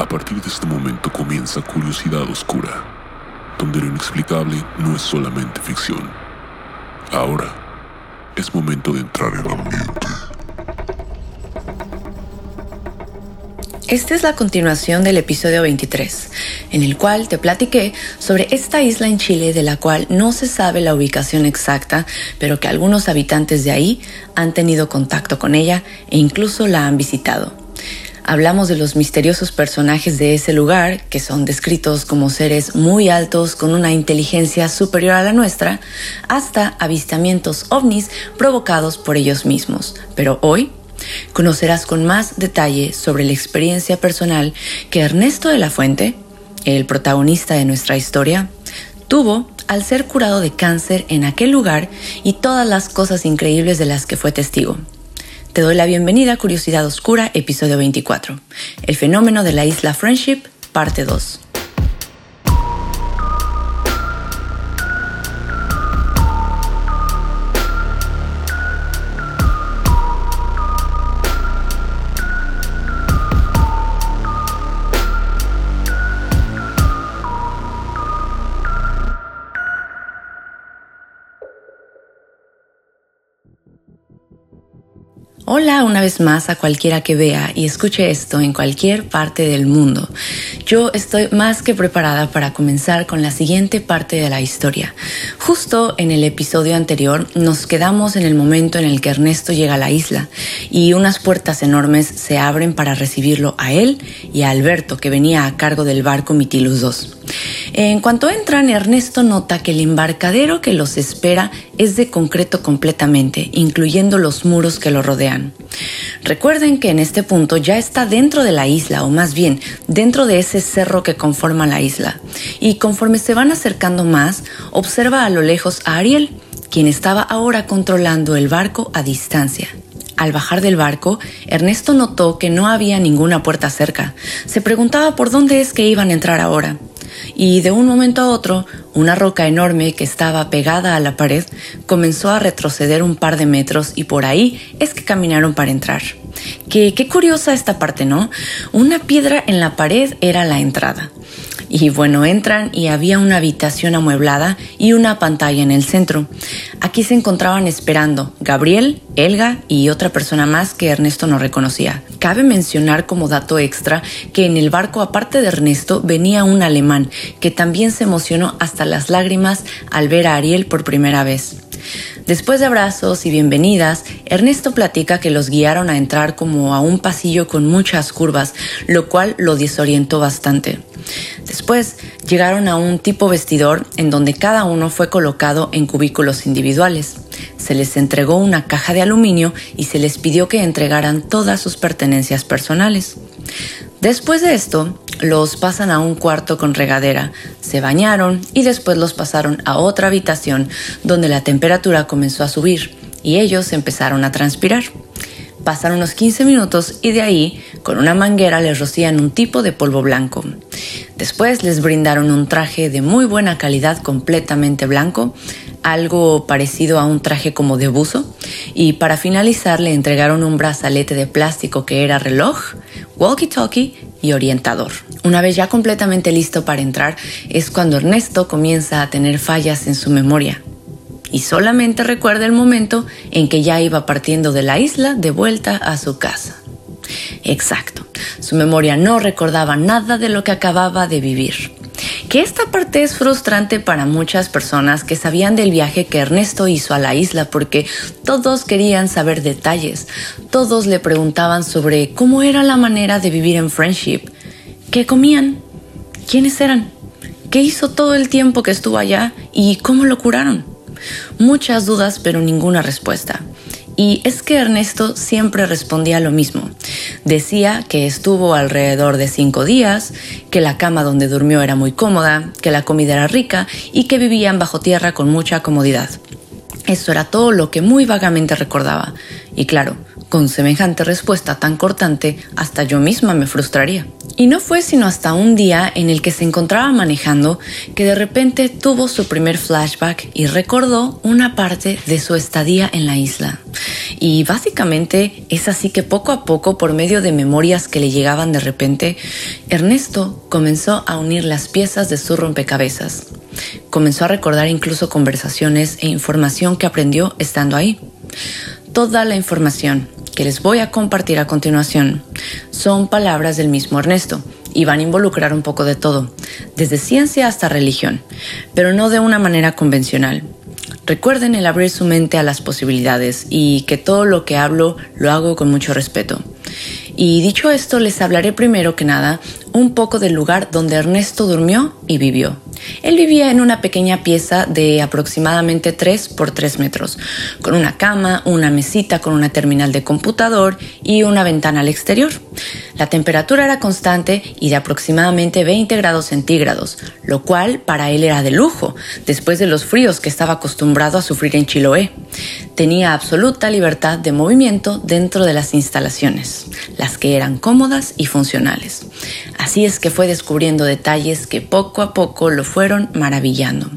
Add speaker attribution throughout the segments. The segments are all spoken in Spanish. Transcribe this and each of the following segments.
Speaker 1: A partir de este momento comienza Curiosidad Oscura, donde lo inexplicable no es solamente ficción. Ahora es momento de entrar en ambiente.
Speaker 2: Esta es la continuación del episodio 23, en el cual te platiqué sobre esta isla en Chile de la cual no se sabe la ubicación exacta, pero que algunos habitantes de ahí han tenido contacto con ella e incluso la han visitado. Hablamos de los misteriosos personajes de ese lugar, que son descritos como seres muy altos con una inteligencia superior a la nuestra, hasta avistamientos ovnis provocados por ellos mismos. Pero hoy conocerás con más detalle sobre la experiencia personal que Ernesto de la Fuente, el protagonista de nuestra historia, tuvo al ser curado de cáncer en aquel lugar y todas las cosas increíbles de las que fue testigo. Te doy la bienvenida a Curiosidad Oscura, episodio 24. El fenómeno de la isla Friendship, parte 2. Hola una vez más a cualquiera que vea y escuche esto en cualquier parte del mundo. Yo estoy más que preparada para comenzar con la siguiente parte de la historia. Justo en el episodio anterior nos quedamos en el momento en el que Ernesto llega a la isla y unas puertas enormes se abren para recibirlo a él y a Alberto que venía a cargo del barco Mitilus II. En cuanto entran, Ernesto nota que el embarcadero que los espera es de concreto completamente, incluyendo los muros que lo rodean. Recuerden que en este punto ya está dentro de la isla, o más bien dentro de ese cerro que conforma la isla. Y conforme se van acercando más, observa a lo lejos a Ariel, quien estaba ahora controlando el barco a distancia. Al bajar del barco, Ernesto notó que no había ninguna puerta cerca. Se preguntaba por dónde es que iban a entrar ahora y de un momento a otro una roca enorme que estaba pegada a la pared comenzó a retroceder un par de metros y por ahí es que caminaron para entrar. qué curiosa esta parte, ¿no? Una piedra en la pared era la entrada. Y bueno, entran y había una habitación amueblada y una pantalla en el centro. Aquí se encontraban esperando Gabriel, Elga y otra persona más que Ernesto no reconocía. Cabe mencionar como dato extra que en el barco aparte de Ernesto venía un alemán que también se emocionó hasta las lágrimas al ver a Ariel por primera vez. Después de abrazos y bienvenidas, Ernesto platica que los guiaron a entrar como a un pasillo con muchas curvas, lo cual lo desorientó bastante. Después llegaron a un tipo vestidor en donde cada uno fue colocado en cubículos individuales. Se les entregó una caja de aluminio y se les pidió que entregaran todas sus pertenencias personales. Después de esto, los pasan a un cuarto con regadera, se bañaron y después los pasaron a otra habitación donde la temperatura comenzó a subir y ellos empezaron a transpirar. Pasaron unos 15 minutos y de ahí, con una manguera, les rocían un tipo de polvo blanco. Después les brindaron un traje de muy buena calidad completamente blanco, algo parecido a un traje como de buzo, y para finalizar le entregaron un brazalete de plástico que era reloj, walkie-talkie y orientador. Una vez ya completamente listo para entrar, es cuando Ernesto comienza a tener fallas en su memoria y solamente recuerda el momento en que ya iba partiendo de la isla de vuelta a su casa. Exacto, su memoria no recordaba nada de lo que acababa de vivir. Que esta parte es frustrante para muchas personas que sabían del viaje que Ernesto hizo a la isla porque todos querían saber detalles, todos le preguntaban sobre cómo era la manera de vivir en Friendship, qué comían, quiénes eran, qué hizo todo el tiempo que estuvo allá y cómo lo curaron. Muchas dudas pero ninguna respuesta. Y es que Ernesto siempre respondía lo mismo. Decía que estuvo alrededor de cinco días, que la cama donde durmió era muy cómoda, que la comida era rica y que vivían bajo tierra con mucha comodidad. Eso era todo lo que muy vagamente recordaba. Y claro, con semejante respuesta tan cortante, hasta yo misma me frustraría. Y no fue sino hasta un día en el que se encontraba manejando que de repente tuvo su primer flashback y recordó una parte de su estadía en la isla. Y básicamente es así que poco a poco, por medio de memorias que le llegaban de repente, Ernesto comenzó a unir las piezas de su rompecabezas. Comenzó a recordar incluso conversaciones e información que aprendió estando ahí. Toda la información que les voy a compartir a continuación son palabras del mismo Ernesto y van a involucrar un poco de todo, desde ciencia hasta religión, pero no de una manera convencional. Recuerden el abrir su mente a las posibilidades y que todo lo que hablo lo hago con mucho respeto. Y dicho esto, les hablaré primero que nada un poco del lugar donde Ernesto durmió y vivió. Él vivía en una pequeña pieza de aproximadamente 3 por 3 metros, con una cama, una mesita con una terminal de computador y una ventana al exterior. La temperatura era constante y de aproximadamente 20 grados centígrados, lo cual para él era de lujo, después de los fríos que estaba acostumbrado a sufrir en Chiloé. Tenía absoluta libertad de movimiento dentro de las instalaciones, las que eran cómodas y funcionales. Así es que fue descubriendo detalles que poco a poco lo fueron maravillando.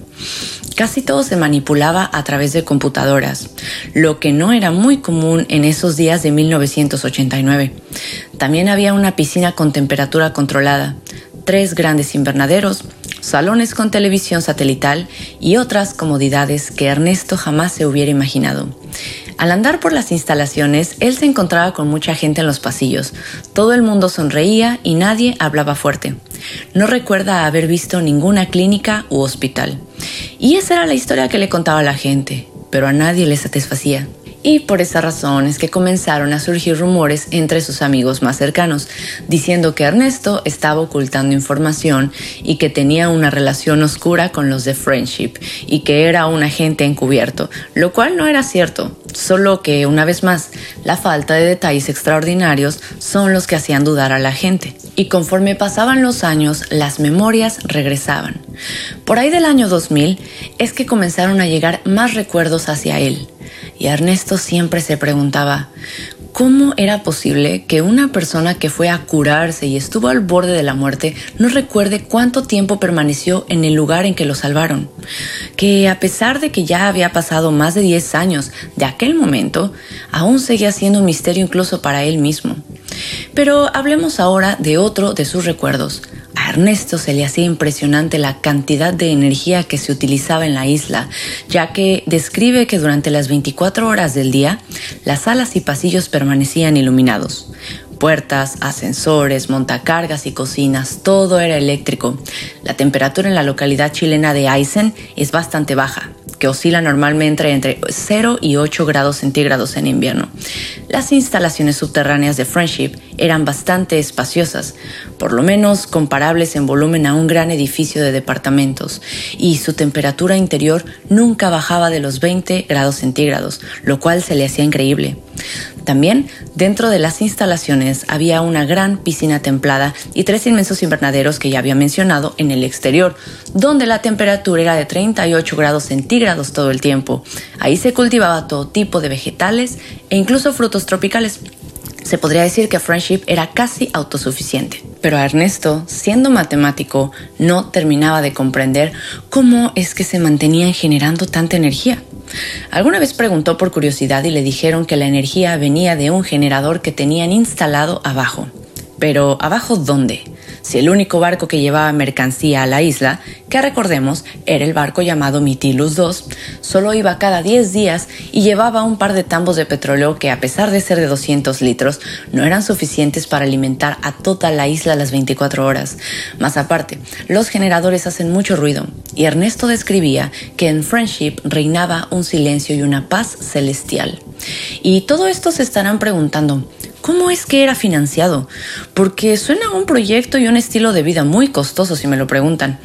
Speaker 2: Casi todo se manipulaba a través de computadoras, lo que no era muy común en esos días de 1989. También había una piscina con temperatura controlada, tres grandes invernaderos, salones con televisión satelital y otras comodidades que Ernesto jamás se hubiera imaginado. Al andar por las instalaciones, él se encontraba con mucha gente en los pasillos. Todo el mundo sonreía y nadie hablaba fuerte. No recuerda haber visto ninguna clínica u hospital. Y esa era la historia que le contaba la gente, pero a nadie le satisfacía y por esa razón es que comenzaron a surgir rumores entre sus amigos más cercanos, diciendo que Ernesto estaba ocultando información y que tenía una relación oscura con los de Friendship y que era un agente encubierto, lo cual no era cierto, solo que una vez más la falta de detalles extraordinarios son los que hacían dudar a la gente. Y conforme pasaban los años, las memorias regresaban. Por ahí del año 2000 es que comenzaron a llegar más recuerdos hacia él y Ernesto siempre se preguntaba, ¿cómo era posible que una persona que fue a curarse y estuvo al borde de la muerte no recuerde cuánto tiempo permaneció en el lugar en que lo salvaron? Que a pesar de que ya había pasado más de 10 años de aquel momento, aún seguía siendo un misterio incluso para él mismo. Pero hablemos ahora de otro de sus recuerdos, a Ernesto se le hacía impresionante la cantidad de energía que se utilizaba en la isla, ya que describe que durante las 24 horas del día, las salas y pasillos permanecían iluminados. Puertas, ascensores, montacargas y cocinas, todo era eléctrico. La temperatura en la localidad chilena de Aysén es bastante baja, oscila normalmente entre 0 y 8 grados centígrados en invierno. Las instalaciones subterráneas de Friendship eran bastante espaciosas, por lo menos comparables en volumen a un gran edificio de departamentos, y su temperatura interior nunca bajaba de los 20 grados centígrados, lo cual se le hacía increíble. También dentro de las instalaciones había una gran piscina templada y tres inmensos invernaderos que ya había mencionado en el exterior, donde la temperatura era de 38 grados centígrados todo el tiempo. Ahí se cultivaba todo tipo de vegetales e incluso frutos tropicales. Se podría decir que Friendship era casi autosuficiente. Pero Ernesto, siendo matemático, no terminaba de comprender cómo es que se mantenían generando tanta energía. Alguna vez preguntó por curiosidad y le dijeron que la energía venía de un generador que tenían instalado abajo. Pero ¿abajo dónde? Si el único barco que llevaba mercancía a la isla, que recordemos era el barco llamado Mitilus II, solo iba cada 10 días y llevaba un par de tambos de petróleo que a pesar de ser de 200 litros, no eran suficientes para alimentar a toda la isla las 24 horas. Más aparte, los generadores hacen mucho ruido y Ernesto describía que en Friendship reinaba un silencio y una paz celestial. Y todo esto se estarán preguntando, ¿cómo es que era financiado? Porque suena un proyecto y un estilo de vida muy costoso si me lo preguntan.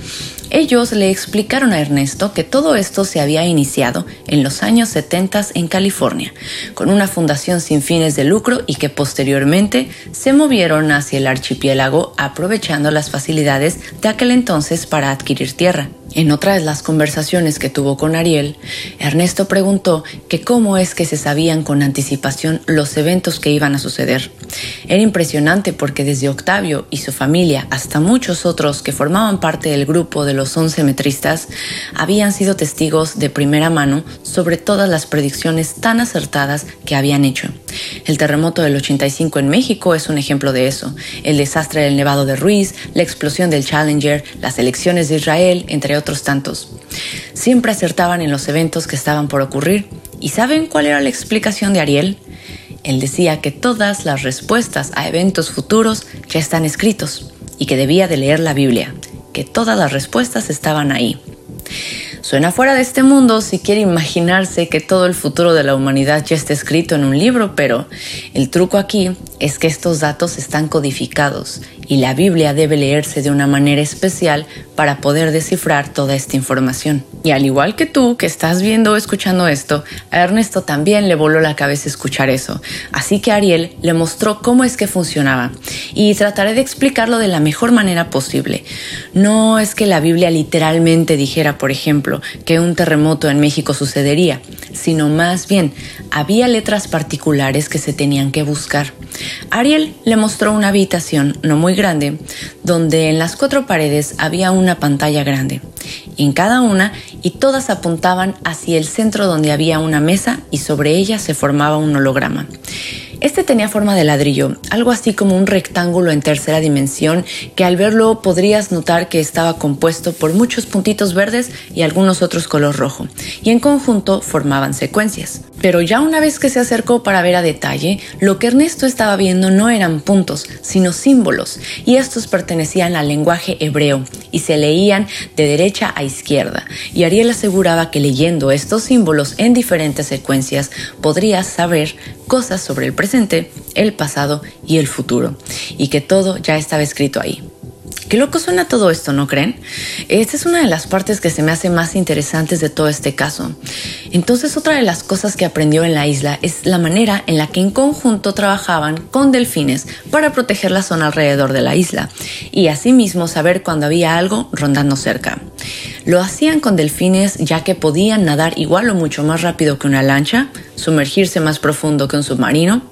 Speaker 2: Ellos le explicaron a Ernesto que todo esto se había iniciado en los años 70 en California, con una fundación sin fines de lucro y que posteriormente se movieron hacia el archipiélago aprovechando las facilidades de aquel entonces para adquirir tierra. En otra de las conversaciones que tuvo con Ariel, Ernesto preguntó que cómo es que se sabían con anticipación los eventos que iban a suceder. Era impresionante porque desde Octavio y su familia hasta muchos otros que formaban parte del grupo de los once metristas habían sido testigos de primera mano sobre todas las predicciones tan acertadas que habían hecho. El terremoto del 85 en México es un ejemplo de eso, el desastre del Nevado de Ruiz, la explosión del Challenger, las elecciones de Israel, entre otros tantos. Siempre acertaban en los eventos que estaban por ocurrir. ¿Y saben cuál era la explicación de Ariel? Él decía que todas las respuestas a eventos futuros ya están escritos y que debía de leer la Biblia, que todas las respuestas estaban ahí. Suena fuera de este mundo si quiere imaginarse que todo el futuro de la humanidad ya está escrito en un libro, pero el truco aquí es que estos datos están codificados y la Biblia debe leerse de una manera especial para poder descifrar toda esta información. Y al igual que tú que estás viendo o escuchando esto, a Ernesto también le voló la cabeza escuchar eso. Así que Ariel le mostró cómo es que funcionaba y trataré de explicarlo de la mejor manera posible. No es que la Biblia literalmente dijera, por ejemplo, que un terremoto en México sucedería, sino más bien había letras particulares que se tenían que buscar. Ariel le mostró una habitación no muy grande, donde en las cuatro paredes había una pantalla grande, en cada una y todas apuntaban hacia el centro donde había una mesa y sobre ella se formaba un holograma. Este tenía forma de ladrillo, algo así como un rectángulo en tercera dimensión que al verlo podrías notar que estaba compuesto por muchos puntitos verdes y algunos otros color rojo, y en conjunto formaban secuencias. Pero ya una vez que se acercó para ver a detalle, lo que Ernesto estaba viendo no eran puntos, sino símbolos, y estos pertenecían al lenguaje hebreo y se leían de derecha a izquierda, y Ariel aseguraba que leyendo estos símbolos en diferentes secuencias podrías saber cosas sobre el presente, el pasado y el futuro, y que todo ya estaba escrito ahí. Qué loco suena todo esto, ¿no creen? Esta es una de las partes que se me hace más interesantes de todo este caso. Entonces, otra de las cosas que aprendió en la isla es la manera en la que en conjunto trabajaban con delfines para proteger la zona alrededor de la isla y asimismo saber cuando había algo rondando cerca. Lo hacían con delfines ya que podían nadar igual o mucho más rápido que una lancha, sumergirse más profundo que un submarino,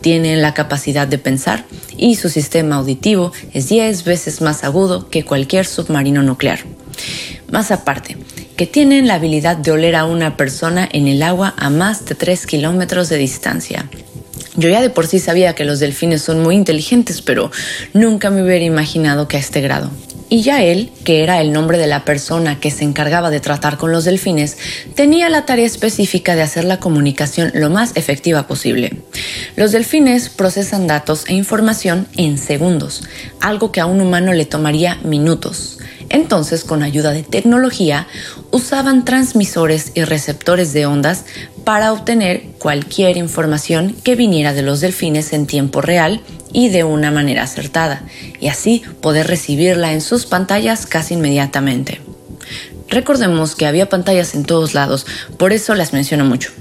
Speaker 2: tienen la capacidad de pensar y su sistema auditivo es 10 veces más agudo que cualquier submarino nuclear. Más aparte, que tienen la habilidad de oler a una persona en el agua a más de 3 kilómetros de distancia. Yo ya de por sí sabía que los delfines son muy inteligentes, pero nunca me hubiera imaginado que a este grado. Y ya él, que era el nombre de la persona que se encargaba de tratar con los delfines, tenía la tarea específica de hacer la comunicación lo más efectiva posible. Los delfines procesan datos e información en segundos, algo que a un humano le tomaría minutos. Entonces, con ayuda de tecnología, usaban transmisores y receptores de ondas para obtener cualquier información que viniera de los delfines en tiempo real y de una manera acertada, y así poder recibirla en sus pantallas casi inmediatamente. Recordemos que había pantallas en todos lados, por eso las menciono mucho.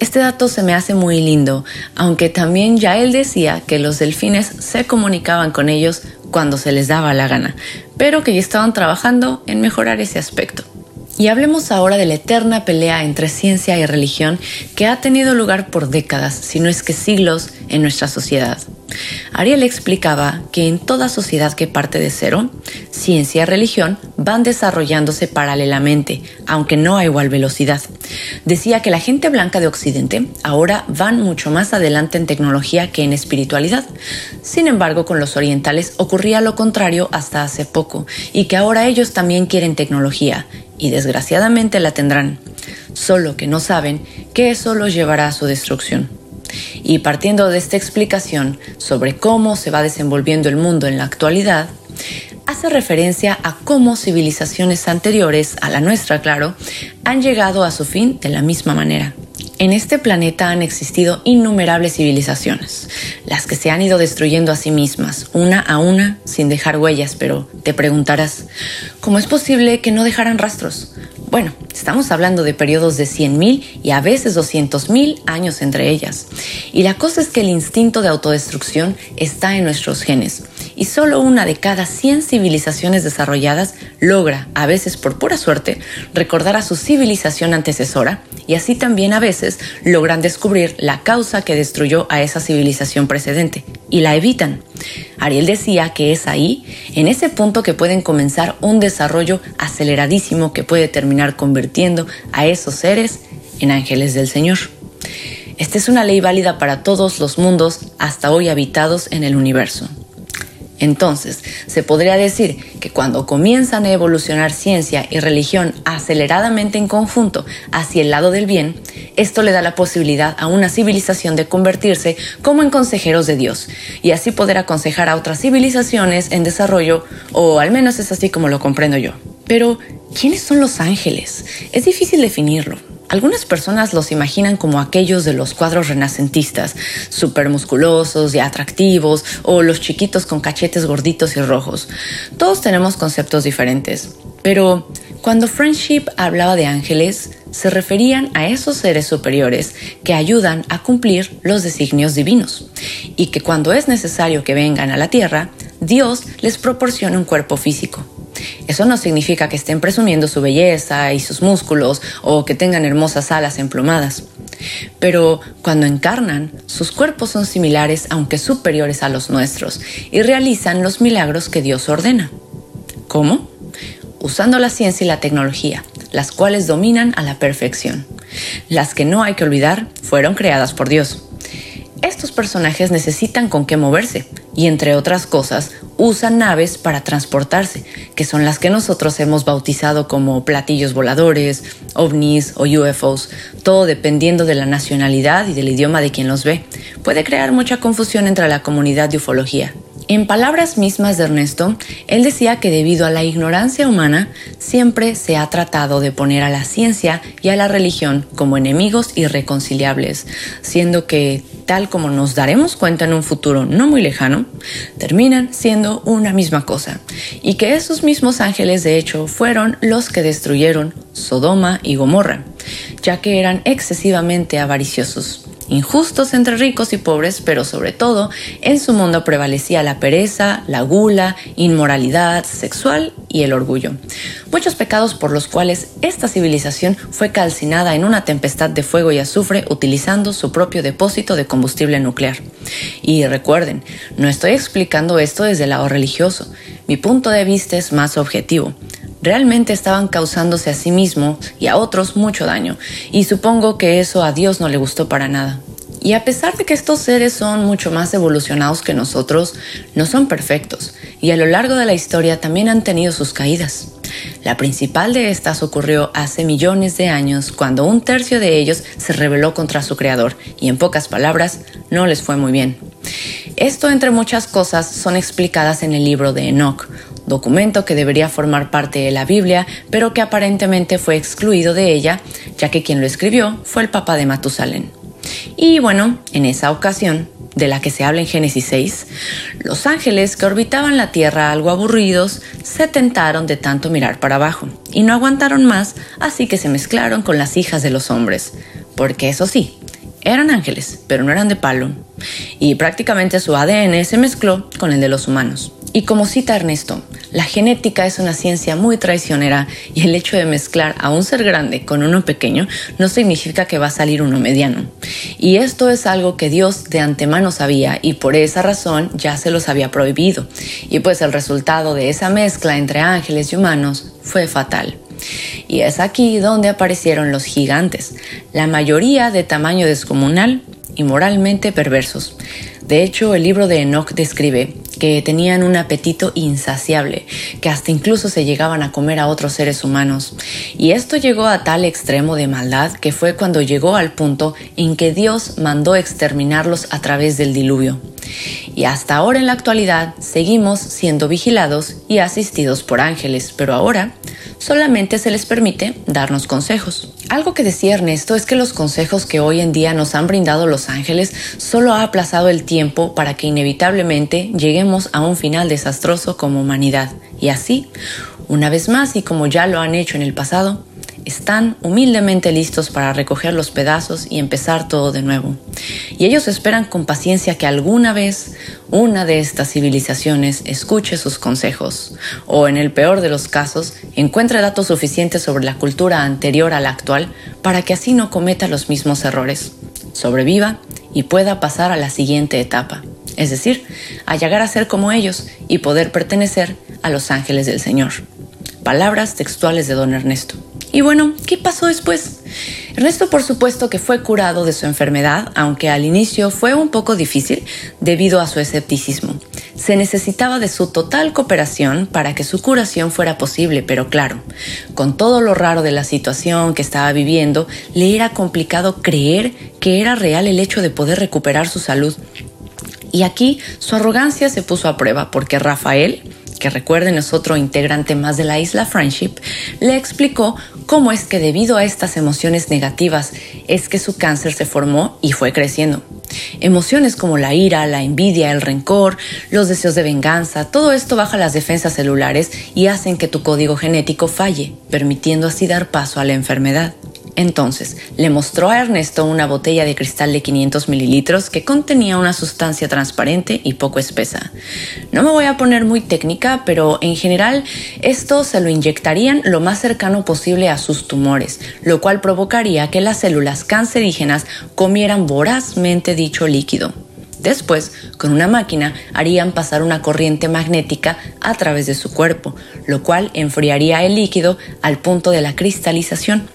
Speaker 2: Este dato se me hace muy lindo, aunque también ya él decía que los delfines se comunicaban con ellos cuando se les daba la gana, pero que ya estaban trabajando en mejorar ese aspecto. Y hablemos ahora de la eterna pelea entre ciencia y religión que ha tenido lugar por décadas, si no es que siglos, en nuestra sociedad. Ariel explicaba que en toda sociedad que parte de cero, ciencia y religión van desarrollándose paralelamente, aunque no a igual velocidad. Decía que la gente blanca de Occidente ahora van mucho más adelante en tecnología que en espiritualidad. Sin embargo, con los orientales ocurría lo contrario hasta hace poco, y que ahora ellos también quieren tecnología, y desgraciadamente la tendrán, solo que no saben que eso los llevará a su destrucción. Y partiendo de esta explicación sobre cómo se va desenvolviendo el mundo en la actualidad, hace referencia a cómo civilizaciones anteriores a la nuestra, claro, han llegado a su fin de la misma manera, En este planeta han existido innumerables civilizaciones, las que se han ido destruyendo a sí mismas, una a una, sin dejar huellas, pero te preguntarás, ¿cómo es posible que no dejaran rastros? Bueno, estamos hablando de periodos de 100.000 y a veces 200.000 años entre ellas. Y la cosa es que el instinto de autodestrucción está en nuestros genes. Y solo una de cada 100 civilizaciones desarrolladas logra, a veces por pura suerte, recordar a su civilización antecesora y así también a veces logran descubrir la causa que destruyó a esa civilización precedente y la evitan. Ariel decía que es ahí, en ese punto que pueden comenzar un desarrollo aceleradísimo que puede terminar convirtiendo a esos seres en ángeles del Señor. Esta es una ley válida para todos los mundos hasta hoy habitados en el universo. Entonces, se podría decir que cuando comienzan a evolucionar ciencia y religión aceleradamente en conjunto hacia el lado del bien, esto le da la posibilidad a una civilización de convertirse como en consejeros de Dios y así poder aconsejar a otras civilizaciones en desarrollo, o al menos es así como lo comprendo yo. Pero, ¿quiénes son los ángeles? Es difícil definirlo. Algunas personas los imaginan como aquellos de los cuadros renacentistas, súper musculosos y atractivos, o los chiquitos con cachetes gorditos y rojos. Todos tenemos conceptos diferentes, pero cuando Friendship hablaba de ángeles, se referían a esos seres superiores que ayudan a cumplir los designios divinos, y que cuando es necesario que vengan a la tierra, Dios les proporciona un cuerpo físico. Eso no significa que estén presumiendo su belleza y sus músculos o que tengan hermosas alas emplumadas. Pero cuando encarnan, sus cuerpos son similares aunque superiores a los nuestros y realizan los milagros que Dios ordena. ¿Cómo? Usando la ciencia y la tecnología, las cuales dominan a la perfección. Las que no hay que olvidar fueron creadas por Dios. Estos personajes necesitan con qué moverse y entre otras cosas usan naves para transportarse, que son las que nosotros hemos bautizado como platillos voladores, ovnis o UFOs, todo dependiendo de la nacionalidad y del idioma de quien los ve. Puede crear mucha confusión entre la comunidad de ufología. En palabras mismas de Ernesto, él decía que debido a la ignorancia humana, siempre se ha tratado de poner a la ciencia y a la religión como enemigos irreconciliables, siendo que, tal como nos daremos cuenta en un futuro no muy lejano, terminan siendo una misma cosa, y que esos mismos ángeles de hecho fueron los que destruyeron Sodoma y Gomorra, ya que eran excesivamente avariciosos injustos entre ricos y pobres, pero sobre todo en su mundo prevalecía la pereza, la gula, inmoralidad sexual y el orgullo. Muchos pecados por los cuales esta civilización fue calcinada en una tempestad de fuego y azufre utilizando su propio depósito de combustible nuclear. Y recuerden, no estoy explicando esto desde el lado religioso, mi punto de vista es más objetivo realmente estaban causándose a sí mismo y a otros mucho daño, y supongo que eso a Dios no le gustó para nada. Y a pesar de que estos seres son mucho más evolucionados que nosotros, no son perfectos, y a lo largo de la historia también han tenido sus caídas. La principal de estas ocurrió hace millones de años cuando un tercio de ellos se rebeló contra su creador y en pocas palabras no les fue muy bien. Esto entre muchas cosas son explicadas en el libro de Enoch, documento que debería formar parte de la Biblia, pero que aparentemente fue excluido de ella, ya que quien lo escribió fue el Papa de Matusalén. Y bueno, en esa ocasión, de la que se habla en Génesis 6, los ángeles que orbitaban la Tierra algo aburridos se tentaron de tanto mirar para abajo y no aguantaron más, así que se mezclaron con las hijas de los hombres, porque eso sí, eran ángeles, pero no eran de palo, y prácticamente su ADN se mezcló con el de los humanos. Y como cita Ernesto, la genética es una ciencia muy traicionera y el hecho de mezclar a un ser grande con uno pequeño no significa que va a salir uno mediano. Y esto es algo que Dios de antemano sabía y por esa razón ya se los había prohibido. Y pues el resultado de esa mezcla entre ángeles y humanos fue fatal. Y es aquí donde aparecieron los gigantes, la mayoría de tamaño descomunal y moralmente perversos. De hecho, el libro de Enoch describe que tenían un apetito insaciable, que hasta incluso se llegaban a comer a otros seres humanos. Y esto llegó a tal extremo de maldad que fue cuando llegó al punto en que Dios mandó exterminarlos a través del diluvio. Y hasta ahora en la actualidad seguimos siendo vigilados y asistidos por ángeles, pero ahora solamente se les permite darnos consejos. Algo que decía Ernesto es que los consejos que hoy en día nos han brindado los ángeles solo ha aplazado el tiempo para que inevitablemente lleguemos a un final desastroso como humanidad. Y así, una vez más y como ya lo han hecho en el pasado, están humildemente listos para recoger los pedazos y empezar todo de nuevo. Y ellos esperan con paciencia que alguna vez una de estas civilizaciones escuche sus consejos, o en el peor de los casos, encuentre datos suficientes sobre la cultura anterior a la actual para que así no cometa los mismos errores, sobreviva y pueda pasar a la siguiente etapa, es decir, a llegar a ser como ellos y poder pertenecer a los ángeles del Señor. Palabras textuales de don Ernesto. Y bueno, ¿qué pasó después? Ernesto por supuesto que fue curado de su enfermedad, aunque al inicio fue un poco difícil debido a su escepticismo. Se necesitaba de su total cooperación para que su curación fuera posible, pero claro, con todo lo raro de la situación que estaba viviendo, le era complicado creer que era real el hecho de poder recuperar su salud. Y aquí su arrogancia se puso a prueba porque Rafael, que recuerden es otro integrante más de la isla Friendship, le explicó cómo es que debido a estas emociones negativas es que su cáncer se formó y fue creciendo. Emociones como la ira, la envidia, el rencor, los deseos de venganza, todo esto baja las defensas celulares y hacen que tu código genético falle, permitiendo así dar paso a la enfermedad. Entonces, le mostró a Ernesto una botella de cristal de 500 mililitros que contenía una sustancia transparente y poco espesa. No me voy a poner muy técnica, pero en general esto se lo inyectarían lo más cercano posible a sus tumores, lo cual provocaría que las células cancerígenas comieran vorazmente dicho líquido. Después, con una máquina, harían pasar una corriente magnética a través de su cuerpo, lo cual enfriaría el líquido al punto de la cristalización.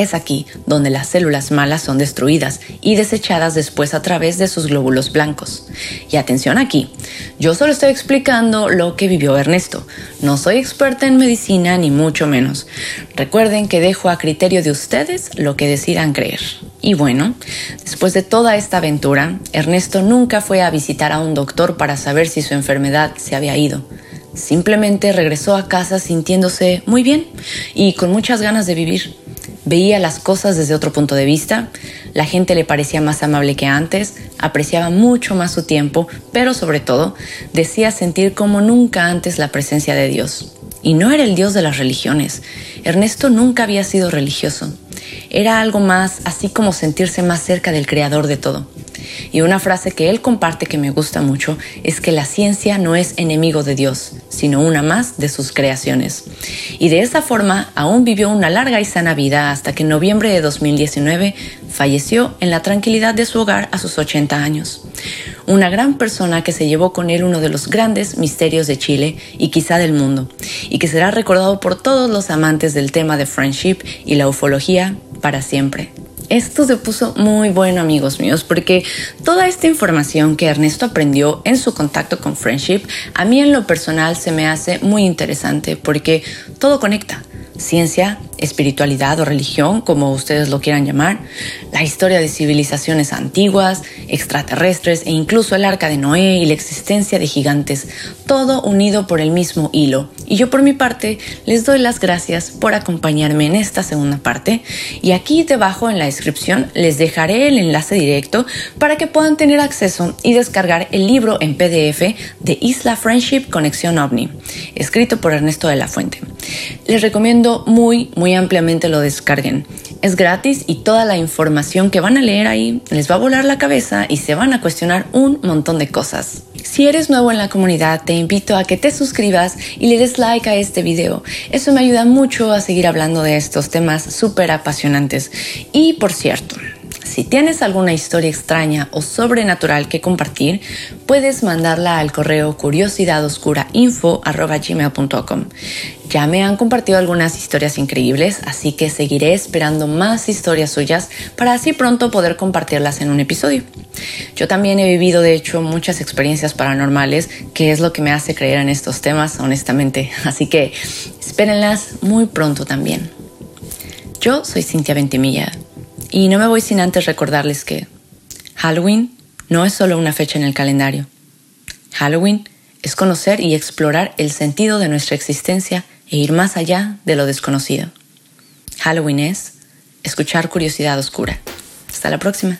Speaker 2: Es aquí donde las células malas son destruidas y desechadas después a través de sus glóbulos blancos. Y atención aquí, yo solo estoy explicando lo que vivió Ernesto. No soy experta en medicina ni mucho menos. Recuerden que dejo a criterio de ustedes lo que decidan creer. Y bueno, después de toda esta aventura, Ernesto nunca fue a visitar a un doctor para saber si su enfermedad se había ido. Simplemente regresó a casa sintiéndose muy bien y con muchas ganas de vivir veía las cosas desde otro punto de vista, la gente le parecía más amable que antes, apreciaba mucho más su tiempo, pero sobre todo decía sentir como nunca antes la presencia de Dios. Y no era el Dios de las religiones. Ernesto nunca había sido religioso. Era algo más, así como sentirse más cerca del creador de todo. Y una frase que él comparte que me gusta mucho es que la ciencia no es enemigo de Dios, sino una más de sus creaciones. Y de esa forma aún vivió una larga y sana vida hasta que en noviembre de 2019 falleció en la tranquilidad de su hogar a sus 80 años. Una gran persona que se llevó con él uno de los grandes misterios de Chile y quizá del mundo, y que será recordado por todos los amantes del tema de friendship y la ufología para siempre. Esto se puso muy bueno, amigos míos, porque toda esta información que Ernesto aprendió en su contacto con Friendship, a mí en lo personal se me hace muy interesante porque todo conecta. Ciencia, espiritualidad o religión, como ustedes lo quieran llamar, la historia de civilizaciones antiguas, extraterrestres e incluso el arca de Noé y la existencia de gigantes, todo unido por el mismo hilo. Y yo por mi parte les doy las gracias por acompañarme en esta segunda parte y aquí debajo en la descripción les dejaré el enlace directo para que puedan tener acceso y descargar el libro en PDF de Isla Friendship Conexión OVNI, escrito por Ernesto de la Fuente. Les recomiendo muy, muy ampliamente lo descarguen. Es gratis y toda la información que van a leer ahí les va a volar la cabeza y se van a cuestionar un montón de cosas. Si eres nuevo en la comunidad, te invito a que te suscribas y le des like a este video. Eso me ayuda mucho a seguir hablando de estos temas súper apasionantes. Y por cierto, si tienes alguna historia extraña o sobrenatural que compartir, puedes mandarla al correo curiosidadoscurainfo.gmail.com. Ya me han compartido algunas historias increíbles, así que seguiré esperando más historias suyas para así pronto poder compartirlas en un episodio. Yo también he vivido, de hecho, muchas experiencias paranormales, que es lo que me hace creer en estos temas, honestamente. Así que espérenlas muy pronto también. Yo soy Cintia Ventimilla y no me voy sin antes recordarles que Halloween no es solo una fecha en el calendario. Halloween es conocer y explorar el sentido de nuestra existencia e ir más allá de lo desconocido. Halloween es escuchar curiosidad oscura. Hasta la próxima.